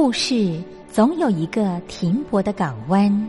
故事总有一个停泊的港湾。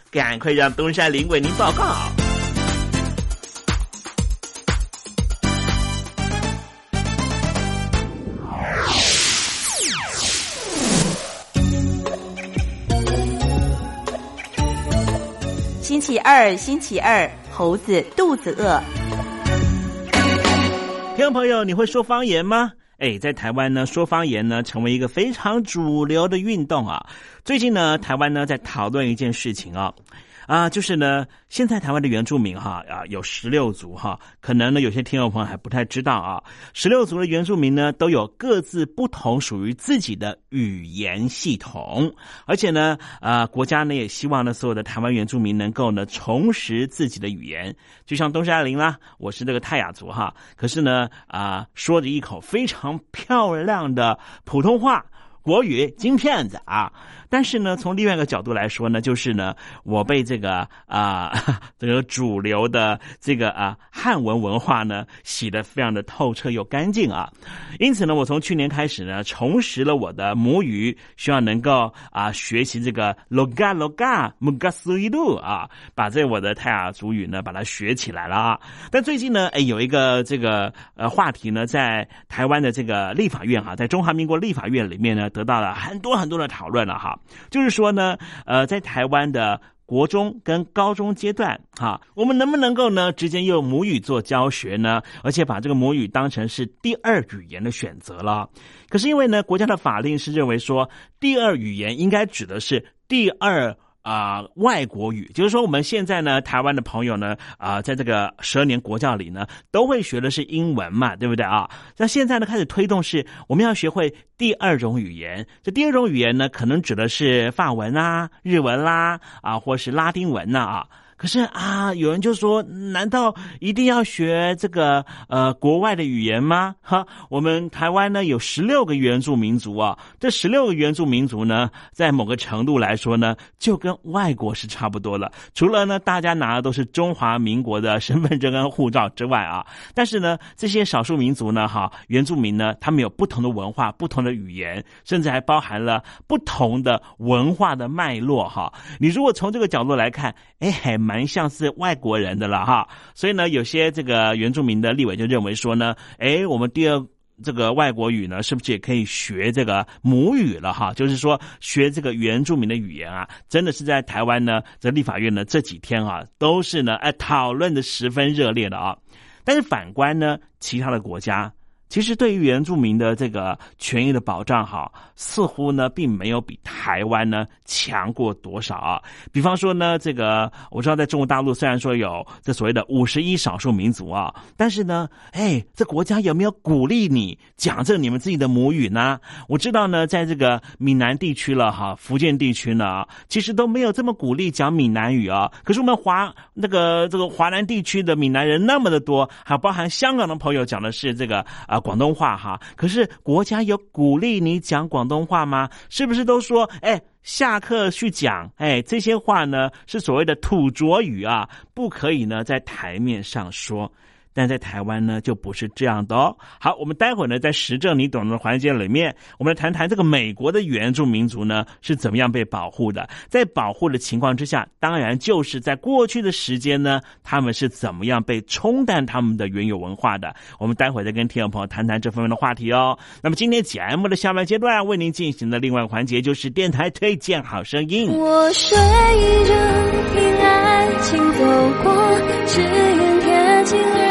赶快让东山林为您报告。星期二，星期二，猴子肚子饿。听众朋友，你会说方言吗？哎，在台湾呢，说方言呢，成为一个非常主流的运动啊。最近呢，台湾呢在讨论一件事情啊。啊，就是呢，现在台湾的原住民哈啊有十六族哈，可能呢有些听众朋友还不太知道啊，十六族的原住民呢都有各自不同属于自己的语言系统，而且呢啊国家呢也希望呢所有的台湾原住民能够呢重拾自己的语言，就像东山林啦，我是这个泰雅族哈，可是呢啊说着一口非常漂亮的普通话国语金片子啊。但是呢，从另外一个角度来说呢，就是呢，我被这个啊 这个主流的这个啊汉文文化呢洗得非常的透彻又干净啊，因此呢，我从去年开始呢，重拾了我的母语，希望能够啊学习这个 loga loga muga suidu 啊，把这我的泰雅族语呢把它学起来了啊。但最近呢，哎，有一个这个呃话题呢，在台湾的这个立法院哈，在中华民国立法院里面呢，得到了很多很多的讨论了哈。就是说呢，呃，在台湾的国中跟高中阶段，哈，我们能不能够呢，直接用母语做教学呢？而且把这个母语当成是第二语言的选择了？可是因为呢，国家的法令是认为说，第二语言应该指的是第二。啊，外国语就是说，我们现在呢，台湾的朋友呢，啊，在这个十二年国教里呢，都会学的是英文嘛，对不对啊？那现在呢，开始推动是，我们要学会第二种语言。这第二种语言呢，可能指的是法文啊、日文啦，啊，或是拉丁文呐啊。可是啊，有人就说，难道一定要学这个呃国外的语言吗？哈，我们台湾呢有十六个原住民族啊，这十六个原住民族呢，在某个程度来说呢，就跟外国是差不多了。除了呢，大家拿的都是中华民国的身份证跟护照之外啊，但是呢，这些少数民族呢，哈，原住民呢，他们有不同的文化、不同的语言，甚至还包含了不同的文化的脉络哈。你如果从这个角度来看，哎，还蛮。蛮像是外国人的了哈，所以呢，有些这个原住民的立委就认为说呢，哎，我们第二这个外国语呢，是不是也可以学这个母语了哈？就是说学这个原住民的语言啊，真的是在台湾呢，在立法院呢这几天啊，都是呢哎讨论的十分热烈的啊。但是反观呢，其他的国家。其实，对于原住民的这个权益的保障，哈，似乎呢，并没有比台湾呢强过多少啊。比方说呢，这个我知道，在中国大陆虽然说有这所谓的五十一少数民族啊，但是呢，哎，这国家有没有鼓励你讲这你们自己的母语呢？我知道呢，在这个闽南地区了哈，福建地区呢，其实都没有这么鼓励讲闽南语啊。可是我们华那个这个华南地区的闽南人那么的多，还包含香港的朋友讲的是这个啊。广东话哈，可是国家有鼓励你讲广东话吗？是不是都说，哎，下课去讲，哎，这些话呢是所谓的土着语啊，不可以呢在台面上说。但在台湾呢，就不是这样的哦。好，我们待会儿呢，在实证你懂的环节里面，我们来谈谈这个美国的原住民族呢是怎么样被保护的。在保护的情况之下，当然就是在过去的时间呢，他们是怎么样被冲淡他们的原有文化的。我们待会儿再跟听众朋友谈谈这方面的话题哦。那么今天节目的下半阶段为您进行的另外环节就是电台推荐好声音。我睡着听爱情走过，只愿贴近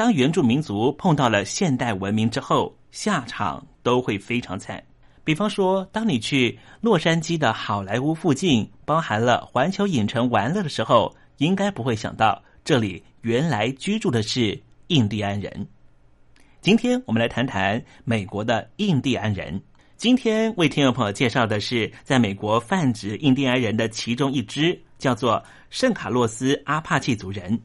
当原住民族碰到了现代文明之后，下场都会非常惨。比方说，当你去洛杉矶的好莱坞附近，包含了环球影城玩乐的时候，应该不会想到这里原来居住的是印第安人。今天我们来谈谈美国的印第安人。今天为听众朋友介绍的是在美国泛指印第安人的其中一支，叫做圣卡洛斯阿帕契族人。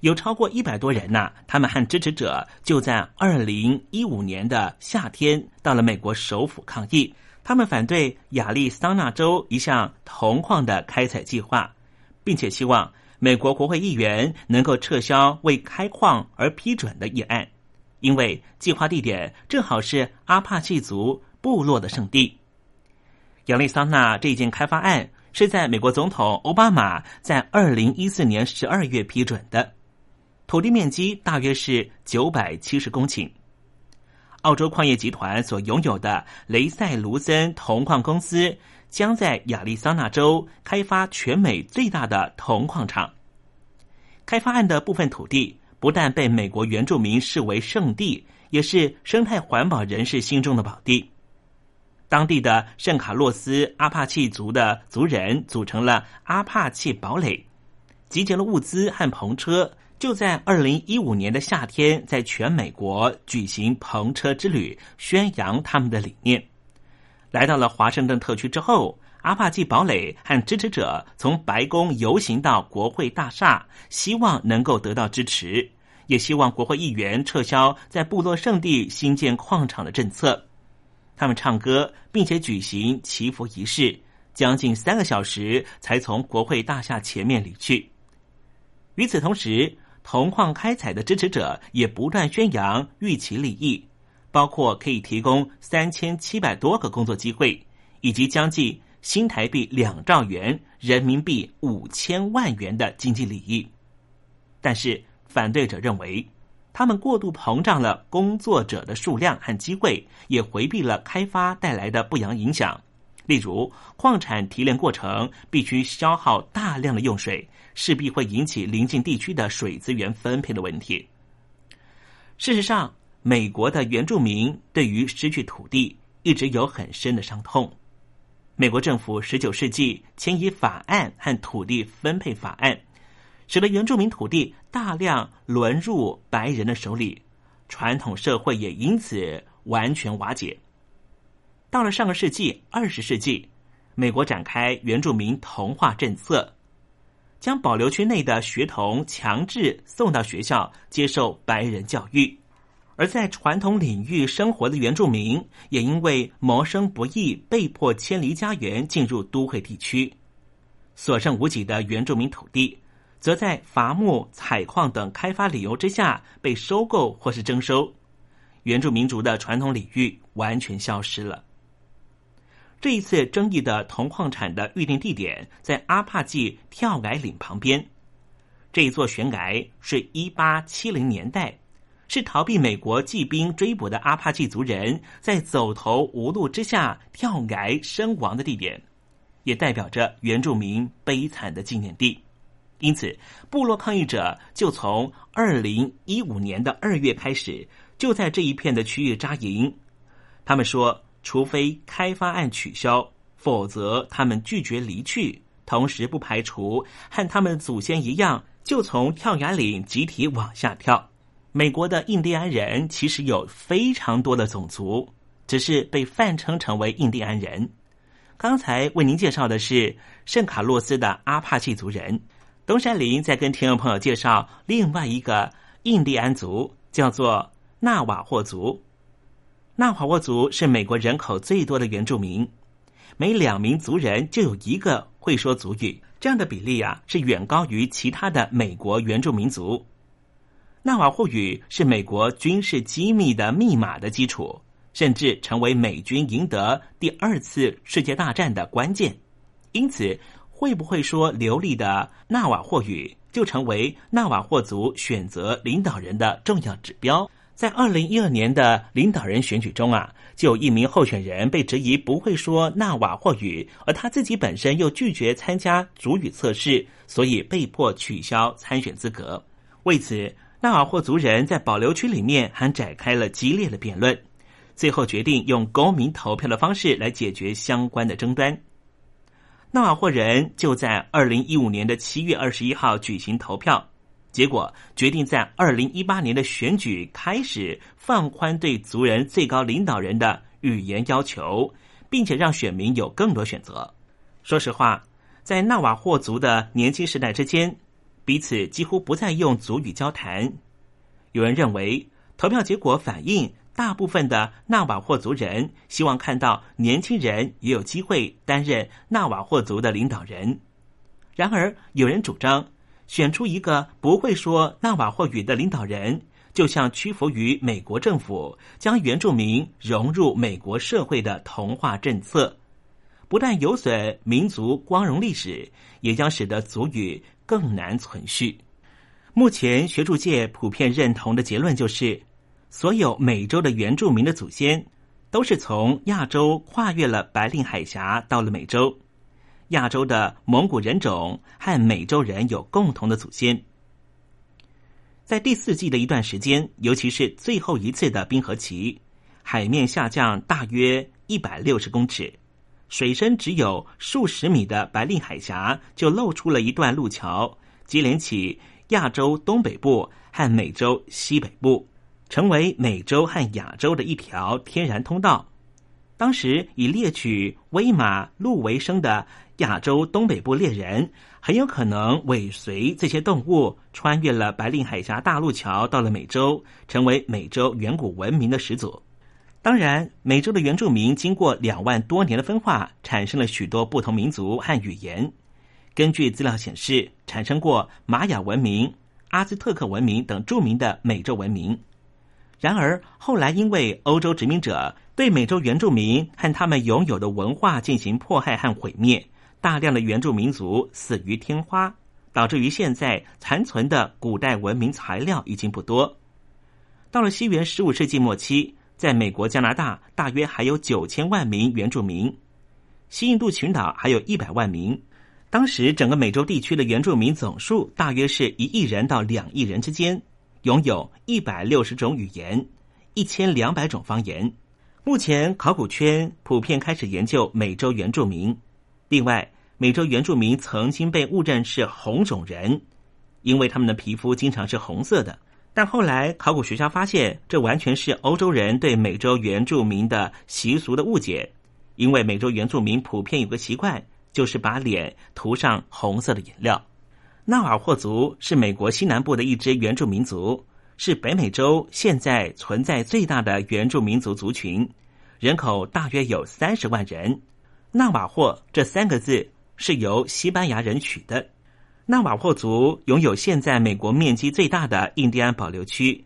有超过一百多人呐、他们和支持者就在二零一五年的夏天到了美国首府抗议。他们反对亚利桑那州一项铜矿的开采计划，并且希望美国国会议员能够撤销为开矿而批准的议案，因为计划地点正好是阿帕契族部落的圣地。亚利桑那这件开发案是在美国总统奥巴马在二零一四年十二月批准的。土地面积大约是九百七十公顷。澳洲矿业集团所拥有的雷塞卢森铜矿公司将在亚利桑那州开发全美最大的铜矿场。开发案的部分土地不但被美国原住民视为圣地，也是生态环保人士心中的宝地。当地的圣卡洛斯阿帕契族的族人组成了阿帕契堡垒，集结了物资和篷车。就在二零一五年的夏天，在全美国举行篷车之旅，宣扬他们的理念。来到了华盛顿特区之后，阿帕契堡垒和支持者从白宫游行到国会大厦，希望能够得到支持，也希望国会议员撤销在部落圣地新建矿场的政策。他们唱歌，并且举行祈福仪式，将近三个小时才从国会大厦前面离去。与此同时，铜矿开采的支持者也不断宣扬预期利益，包括可以提供三千七百多个工作机会，以及将近新台币两兆元、人民币五千万元的经济利益。但是反对者认为，他们过度膨胀了工作者的数量和机会，也回避了开发带来的不良影响。例如，矿产提炼过程必须消耗大量的用水，势必会引起邻近地区的水资源分配的问题。事实上，美国的原住民对于失去土地一直有很深的伤痛。美国政府十九世纪迁移法案和土地分配法案，使得原住民土地大量沦入白人的手里，传统社会也因此完全瓦解。到了上个世纪二十世纪，美国展开原住民同化政策，将保留区内的学童强制送到学校接受白人教育，而在传统领域生活的原住民也因为谋生不易，被迫迁离家园，进入都会地区。所剩无几的原住民土地，则在伐木、采矿等开发理由之下被收购或是征收，原住民族的传统领域完全消失了。这一次争议的铜矿产的预定地点在阿帕季跳崖岭旁边。这一座悬崖是一八七零年代，是逃避美国骑兵追捕的阿帕季族人在走投无路之下跳崖身亡的地点，也代表着原住民悲惨的纪念地。因此，部落抗议者就从二零一五年的二月开始，就在这一片的区域扎营。他们说。除非开发案取消，否则他们拒绝离去。同时，不排除和他们祖先一样，就从跳崖岭集体往下跳。美国的印第安人其实有非常多的种族，只是被泛称成为印第安人。刚才为您介绍的是圣卡洛斯的阿帕契族人。东山林在跟听众朋友介绍另外一个印第安族，叫做纳瓦霍族。纳瓦霍族是美国人口最多的原住民，每两名族人就有一个会说族语，这样的比例啊是远高于其他的美国原住民族。纳瓦霍语是美国军事机密的密码的基础，甚至成为美军赢得第二次世界大战的关键。因此，会不会说流利的纳瓦霍语，就成为纳瓦霍族选择领导人的重要指标。在二零一二年的领导人选举中啊，就有一名候选人被质疑不会说纳瓦霍语，而他自己本身又拒绝参加主语测试，所以被迫取消参选资格。为此，纳瓦霍族人在保留区里面还展开了激烈的辩论，最后决定用公民投票的方式来解决相关的争端。纳瓦霍人就在二零一五年的七月二十一号举行投票。结果决定在二零一八年的选举开始放宽对族人最高领导人的语言要求，并且让选民有更多选择。说实话，在纳瓦霍族的年轻时代之间，彼此几乎不再用族语交谈。有人认为，投票结果反映大部分的纳瓦霍族人希望看到年轻人也有机会担任纳瓦霍族的领导人。然而，有人主张。选出一个不会说纳瓦霍语的领导人，就像屈服于美国政府将原住民融入美国社会的同化政策，不但有损民族光荣历史，也将使得族语更难存续。目前学术界普遍认同的结论就是，所有美洲的原住民的祖先都是从亚洲跨越了白令海峡到了美洲。亚洲的蒙古人种和美洲人有共同的祖先。在第四季的一段时间，尤其是最后一次的冰河期，海面下降大约一百六十公尺，水深只有数十米的白令海峡就露出了一段路桥，接连起亚洲东北部和美洲西北部，成为美洲和亚洲的一条天然通道。当时以猎取威马鹿为生的。亚洲东北部猎人很有可能尾随这些动物，穿越了白令海峡大陆桥，到了美洲，成为美洲远古文明的始祖。当然，美洲的原住民经过两万多年的分化，产生了许多不同民族和语言。根据资料显示，产生过玛雅文明、阿兹特克文明等著名的美洲文明。然而，后来因为欧洲殖民者对美洲原住民和他们拥有的文化进行迫害和毁灭。大量的原住民族死于天花，导致于现在残存的古代文明材料已经不多。到了西元十五世纪末期，在美国、加拿大大约还有九千万名原住民，西印度群岛还有一百万名。当时整个美洲地区的原住民总数大约是一亿人到两亿人之间，拥有一百六十种语言，一千两百种方言。目前考古圈普遍开始研究美洲原住民。另外，美洲原住民曾经被误认是红种人，因为他们的皮肤经常是红色的。但后来考古学家发现，这完全是欧洲人对美洲原住民的习俗的误解，因为美洲原住民普遍有个习惯。就是把脸涂上红色的颜料。纳瓦霍族是美国西南部的一支原住民族，是北美洲现在存在最大的原住民族族群，人口大约有三十万人。纳瓦霍这三个字是由西班牙人取的。纳瓦霍族拥有现在美国面积最大的印第安保留区，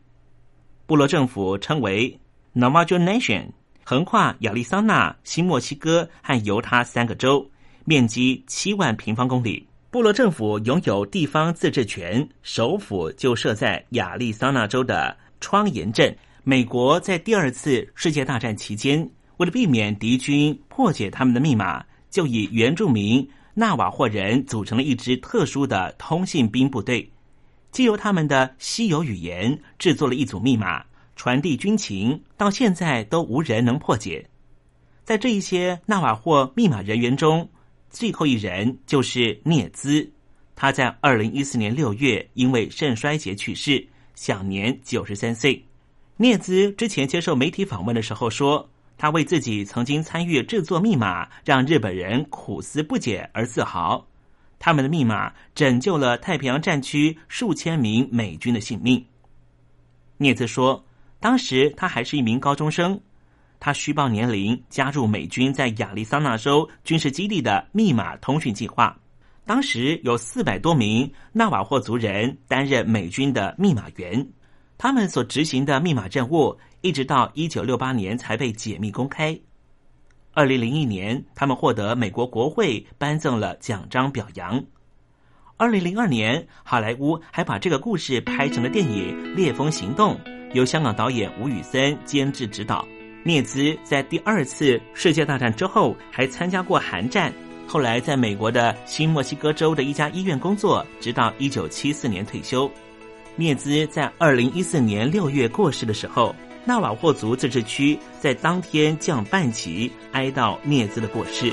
部落政府称为 Navajo Nation，横跨亚利桑那、新墨西哥和犹他三个州。面积七万平方公里，部落政府拥有地方自治权，首府就设在亚利桑那州的窗沿镇。美国在第二次世界大战期间，为了避免敌军破解他们的密码，就以原住民纳瓦霍人组成了一支特殊的通信兵部队，借由他们的稀有语言制作了一组密码，传递军情，到现在都无人能破解。在这一些纳瓦霍密码人员中，最后一人就是聂兹，他在二零一四年六月因为肾衰竭去世，享年九十三岁。聂兹之前接受媒体访问的时候说，他为自己曾经参与制作密码让日本人苦思不解而自豪。他们的密码拯救了太平洋战区数千名美军的性命。聂兹说，当时他还是一名高中生。他虚报年龄，加入美军在亚利桑那州军事基地的密码通讯计划。当时有四百多名纳瓦霍族人担任美军的密码员，他们所执行的密码任务，一直到一九六八年才被解密公开。二零零一年，他们获得美国国会颁赠了奖章表扬。二零零二年，好莱坞还把这个故事拍成了电影《烈风行动》，由香港导演吴宇森监制指导。聂兹在第二次世界大战之后还参加过韩战，后来在美国的新墨西哥州的一家医院工作，直到一九七四年退休。聂兹在二零一四年六月过世的时候，纳瓦霍族自治区在当天降半旗哀悼聂兹的过世。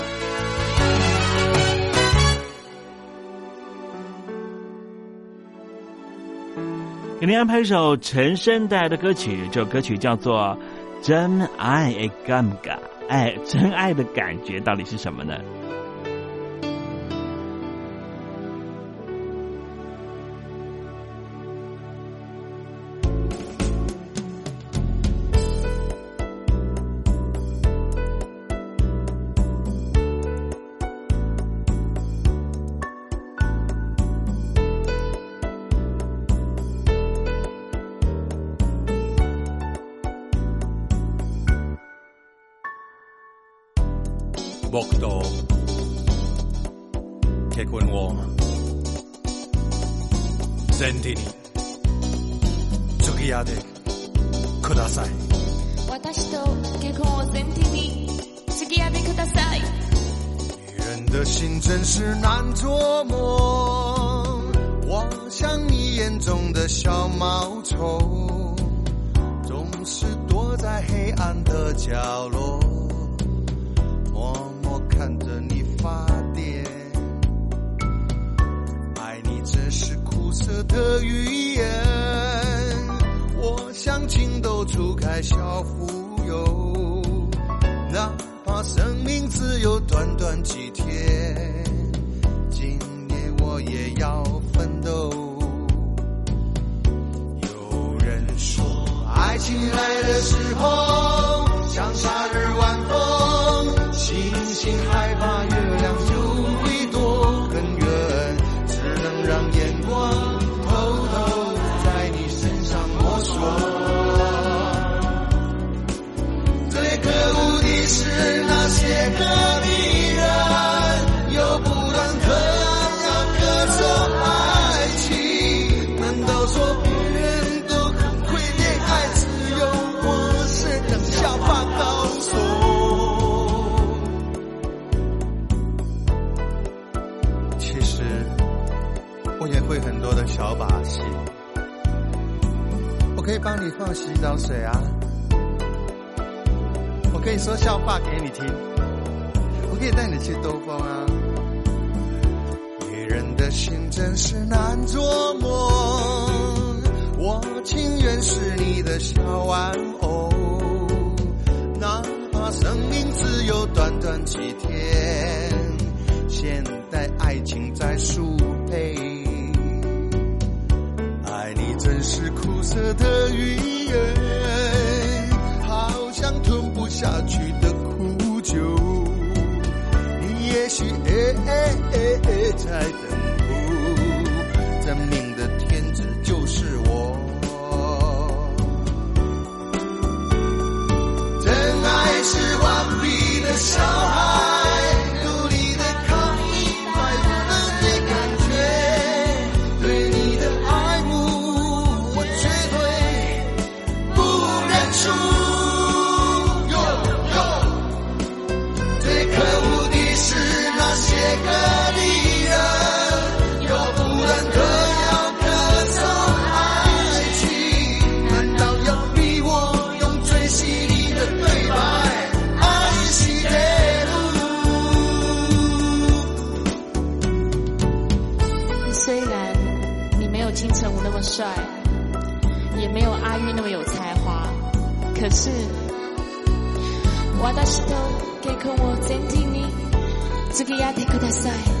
给您安排一首陈升带来的歌曲，这首歌曲叫做《真爱》。哎，真爱的感觉到底是什么呢？僕と結婚を前提に付き合ってください私と結婚を前提に付き合ってください女人的心真是难琢磨我像你眼中的小毛虫总是躲在黑暗的角落 的语言。我像情窦初开小忽悠，哪怕生命只有短短几天，今年我也要奋斗。有人说，爱情来的时候像夏日晚风。星星害怕月亮就你放洗澡水啊，我可以说笑话给你听，我可以带你去兜风啊。女人的心真是难琢磨，我情愿是你的小玩偶，哪怕生命只有短短几天，现代爱情在速色的语言，好像吞不下去的苦酒。你也许在等候，てください。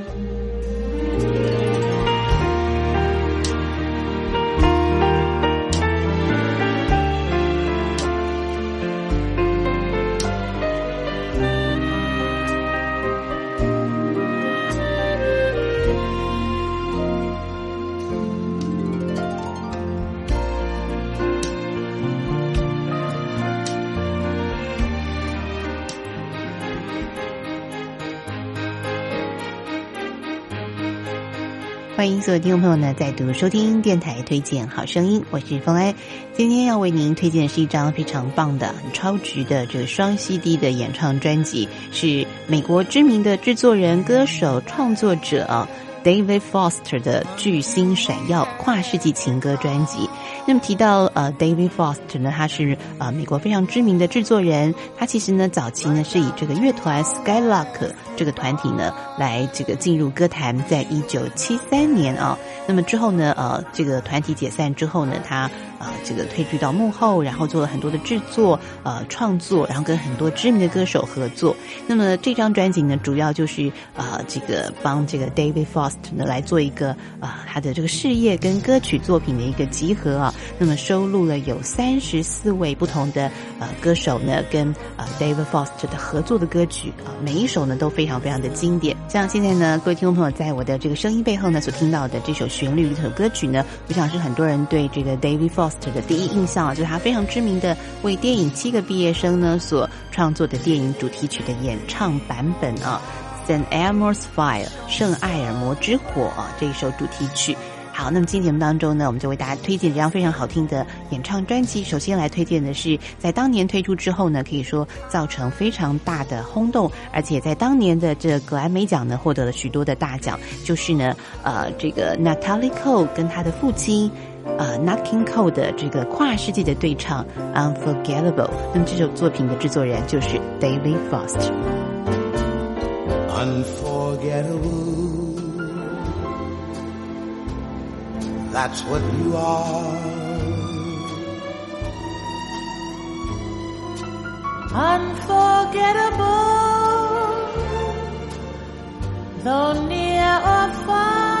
欢迎所有听众朋友呢再度收听电台推荐好声音，我是风埃。今天要为您推荐的是一张非常棒的、超值的这个双 CD 的演唱专辑，是美国知名的制作人、歌手、创作者 David Foster 的巨星闪耀跨世纪情歌专辑。那么提到呃 David Foster 呢，他是呃美国非常知名的制作人，他其实呢早期呢是以这个乐团 Skylark 这个团体呢来这个进入歌坛，在一九七三年啊，那么之后呢呃这个团体解散之后呢，他呃这个退居到幕后，然后做了很多的制作呃创作，然后跟很多知名的歌手合作。那么这张专辑呢，主要就是呃这个帮这个 David Foster 呢来做一个啊他的这个事业跟歌曲作品的一个集合啊。那么收录了有三十四位不同的呃歌手呢跟呃 David Foster 的合作的歌曲啊，每一首呢都非常非常的经典。像现在呢，各位听众朋友在我的这个声音背后呢所听到的这首旋律这首歌曲呢，我想是很多人对这个 David Frost 的第一印象啊，就是他非常知名的为电影《七个毕业生》呢所创作的电影主题曲的演唱版本啊，《San Elmo's Fire》圣艾尔摩之火啊这一首主题曲。好，那么今天节目当中呢，我们就为大家推荐这张非常好听的演唱专辑。首先来推荐的是，在当年推出之后呢，可以说造成非常大的轰动，而且在当年的这格莱美奖呢，获得了许多的大奖。就是呢，呃，这个 Natalie Cole 跟他的父亲，呃，Nat King Cole 的这个跨世纪的对唱《Unforgettable》。那么这首作品的制作人就是 David Foster。Unforgettable. That's what you are. Unforgettable, though near or far.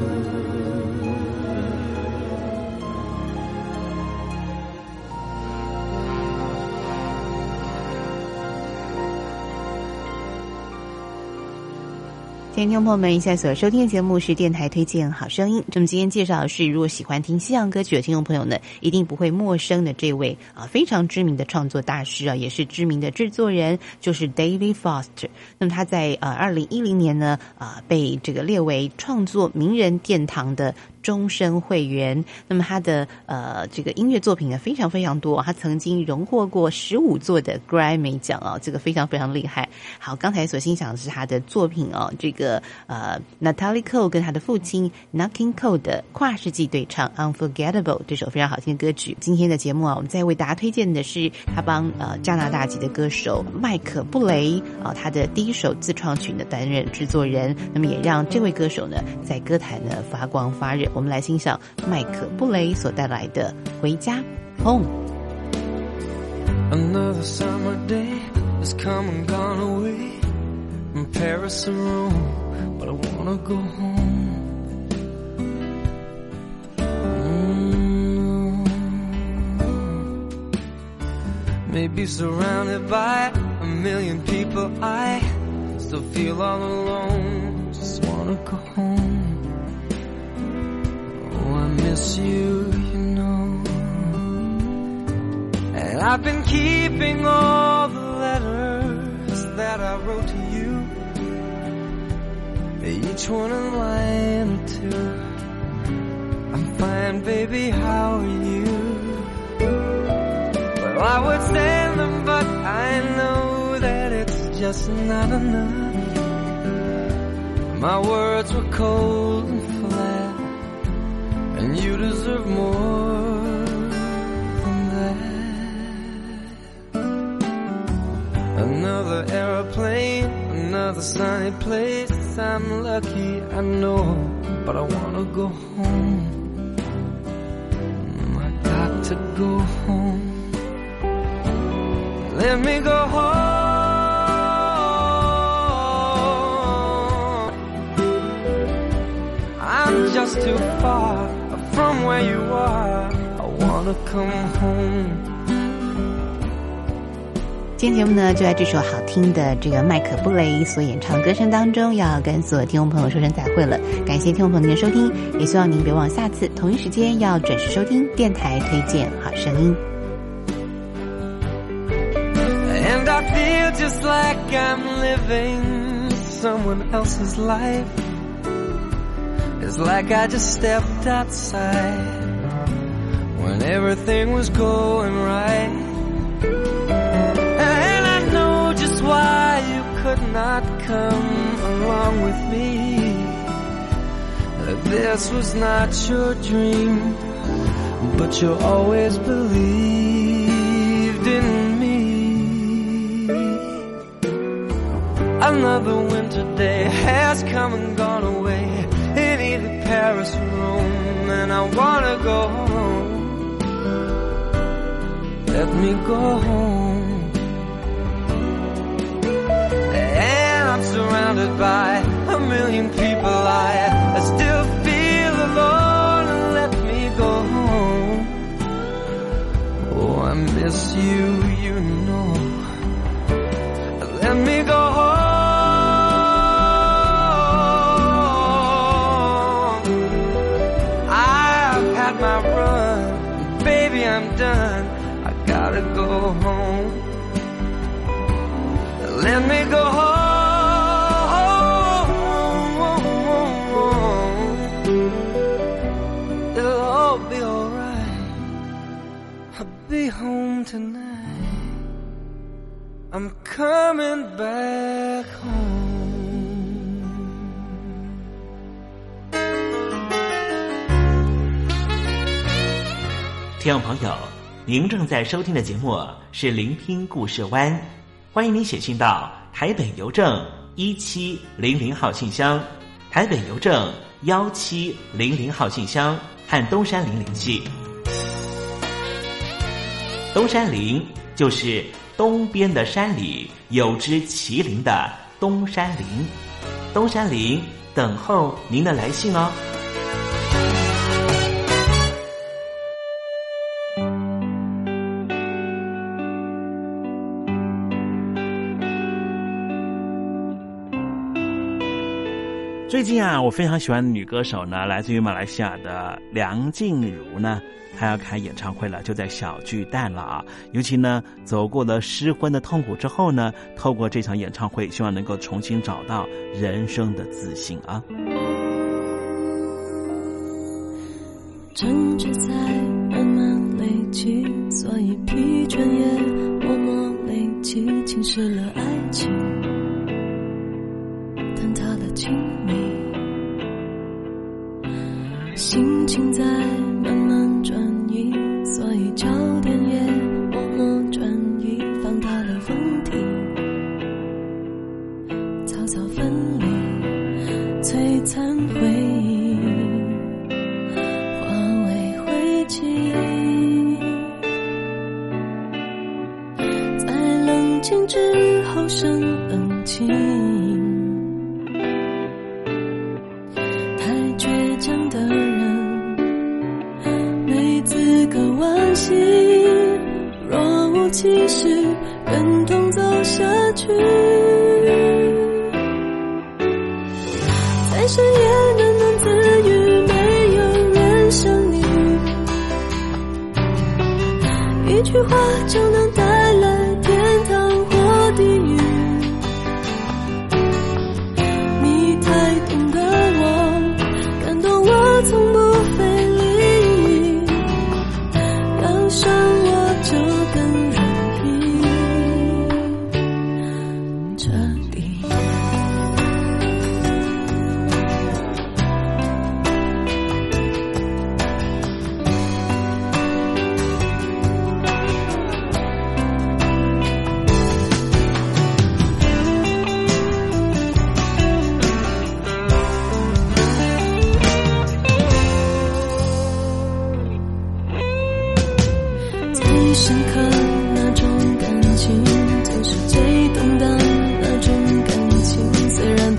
听众朋友们，现在所收听的节目是电台推荐好声音。那么今天介绍的是，如果喜欢听西洋歌曲的听众朋友呢，一定不会陌生的这位啊非常知名的创作大师啊，也是知名的制作人，就是 David Foster。那么他在呃二零一零年呢啊被这个列为创作名人殿堂的终身会员。那么他的呃这个音乐作品呢非常非常多，他曾经荣获过十五座的 Grammy 奖啊，这个非常非常厉害。好，刚才所欣赏的是他的作品哦，这个呃 Natalie Cole 跟他的父亲 Knocking Cole 的跨世纪对唱 Unforgettable 这首非常好听的歌曲。今天的节目啊，我们再为大家推荐的是他帮呃加拿大籍的歌手麦克布雷啊他的第一首自创曲呢担任制作人，那么也让这位歌手呢在歌坛呢发光发热。我们来欣赏麦克布雷所带来的《回家 Home》。Another summer day has come and gone away from Paris or Rome, but I wanna go home. Mm. Maybe surrounded by a million people, I still feel all alone. Just wanna go home. Miss you, you know. And I've been keeping all the letters that I wrote to you. Each one a line or two. I'm fine, baby, how are you? Well, I would send them, but I know that it's just not enough. My words were cold deserve more than that. Another aeroplane, another sunny place. I'm lucky, I know, but I wanna go home. I got to go home. Let me go home. I'm just too far where you are. I wanna come home. 今天节目呢，就在这首好听的这个麦克布雷所演唱的歌声当中，要跟所有听众朋友说声再会了。感谢听众朋友您的收听，也希望您别忘下次同一时间要准时收听电台推荐好声音。And I feel just like I'm living someone else's life. It's like I just stepped outside when everything was going right. And I know just why you could not come along with me. This was not your dream, but you always believed in me. Another winter day has come and gone away Paris Rome, and I wanna go home. Let me go home. And I'm surrounded by a million people. I, I still feel alone. Let me go home. Oh, I miss you, you know. Let me go home. Let me go home. It'll all be alright. I'll be home tonight. I'm coming back home. 听众朋友，您正在收听的节目是《聆听故事湾》，欢迎您写信到台北邮政一七零零号信箱，台北邮政幺七零零号信箱和东山林联系。东山林就是东边的山里有只麒麟的东山林，东山林等候您的来信哦。最近啊，我非常喜欢的女歌手呢，来自于马来西亚的梁静茹呢，她要开演唱会了，就在小巨蛋了啊。尤其呢，走过了失婚的痛苦之后呢，透过这场演唱会，希望能够重新找到人生的自信啊。争执在慢慢累积，所以疲倦也默默累积，侵蚀了爱情。他的亲密心情在慢慢转移，所以焦点也。最深刻那种感情就是最动荡那种感情。虽然